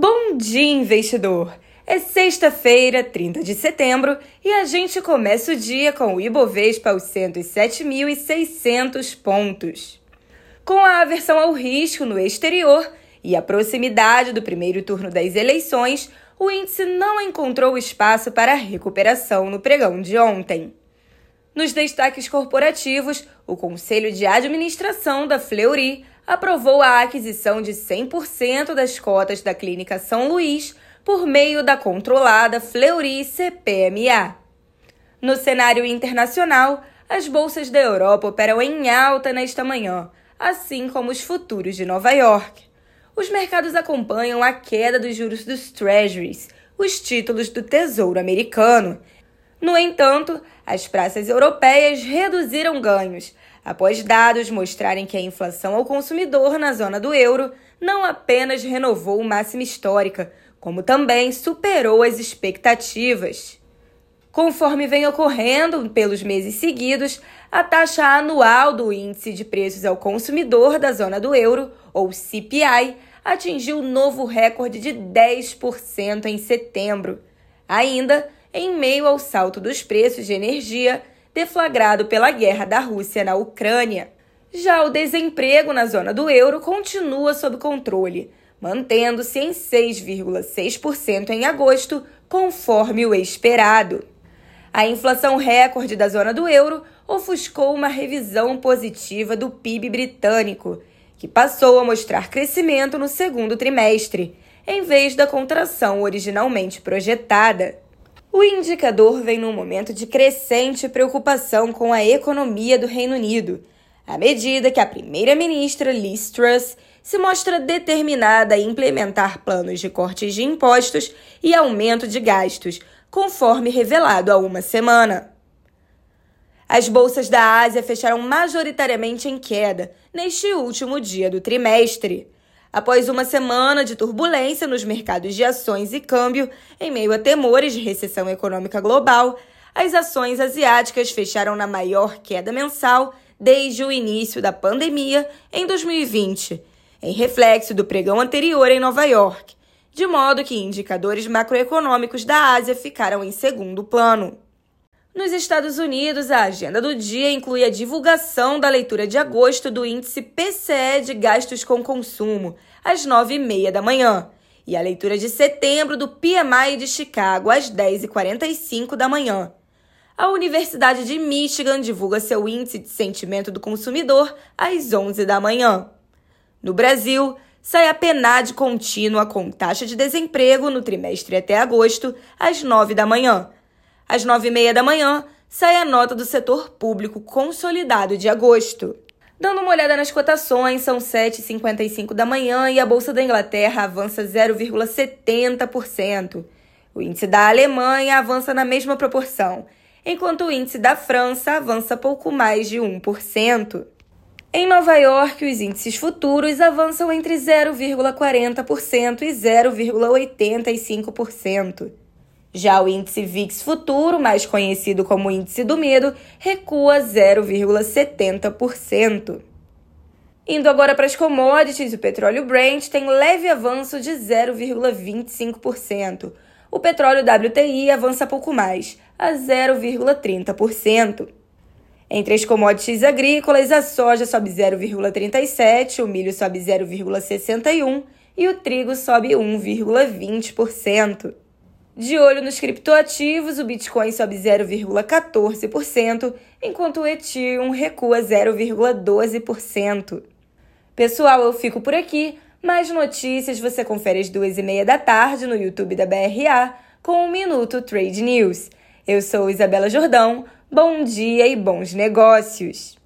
Bom dia, investidor! É sexta-feira, 30 de setembro, e a gente começa o dia com o Ibovespa aos 107.600 pontos. Com a aversão ao risco no exterior e a proximidade do primeiro turno das eleições, o índice não encontrou espaço para recuperação no pregão de ontem. Nos destaques corporativos, o Conselho de Administração da Fleury aprovou a aquisição de 100% das cotas da Clínica São Luís por meio da controlada Fleury CPMA. No cenário internacional, as bolsas da Europa operam em alta nesta manhã, assim como os futuros de Nova York. Os mercados acompanham a queda dos juros dos Treasuries, os títulos do Tesouro Americano. No entanto, as praças europeias reduziram ganhos, após dados mostrarem que a inflação ao consumidor na zona do euro não apenas renovou máxima histórica, como também superou as expectativas. Conforme vem ocorrendo pelos meses seguidos, a taxa anual do Índice de Preços ao Consumidor da zona do euro, ou CPI, atingiu novo recorde de 10% em setembro. Ainda, em meio ao salto dos preços de energia deflagrado pela guerra da Rússia na Ucrânia. Já o desemprego na zona do euro continua sob controle, mantendo-se em 6,6% em agosto, conforme o esperado. A inflação recorde da zona do euro ofuscou uma revisão positiva do PIB britânico, que passou a mostrar crescimento no segundo trimestre, em vez da contração originalmente projetada. O indicador vem num momento de crescente preocupação com a economia do Reino Unido, à medida que a primeira-ministra Liz Truss se mostra determinada a implementar planos de cortes de impostos e aumento de gastos, conforme revelado há uma semana. As bolsas da Ásia fecharam majoritariamente em queda neste último dia do trimestre. Após uma semana de turbulência nos mercados de ações e câmbio, em meio a temores de recessão econômica global, as ações asiáticas fecharam na maior queda mensal desde o início da pandemia em 2020, em reflexo do pregão anterior em Nova York, de modo que indicadores macroeconômicos da Ásia ficaram em segundo plano. Nos Estados Unidos, a agenda do dia inclui a divulgação da leitura de agosto do índice PCE de gastos com consumo, às 9h30 da manhã, e a leitura de setembro do PMI de Chicago, às 10h45 da manhã. A Universidade de Michigan divulga seu índice de sentimento do consumidor às 11 da manhã. No Brasil, sai a PNAD contínua com taxa de desemprego no trimestre até agosto, às 9 da manhã às nove e meia da manhã, sai a nota do setor público consolidado de agosto. Dando uma olhada nas cotações, são 7h55 da manhã e a Bolsa da Inglaterra avança 0,70%. O índice da Alemanha avança na mesma proporção, enquanto o índice da França avança pouco mais de 1%. Em Nova York, os índices futuros avançam entre 0,40% e 0,85%. Já o índice VIX futuro, mais conhecido como índice do medo, recua 0,70%. Indo agora para as commodities, o petróleo Brent tem leve avanço de 0,25%. O petróleo WTI avança pouco mais, a 0,30%. Entre as commodities agrícolas, a soja sobe 0,37%, o milho sobe 0,61% e o trigo sobe 1,20%. De olho nos criptoativos, o Bitcoin sobe 0,14%, enquanto o Ethereum recua 0,12%. Pessoal, eu fico por aqui. Mais notícias você confere às duas e meia da tarde no YouTube da BRA com o Minuto Trade News. Eu sou Isabela Jordão. Bom dia e bons negócios!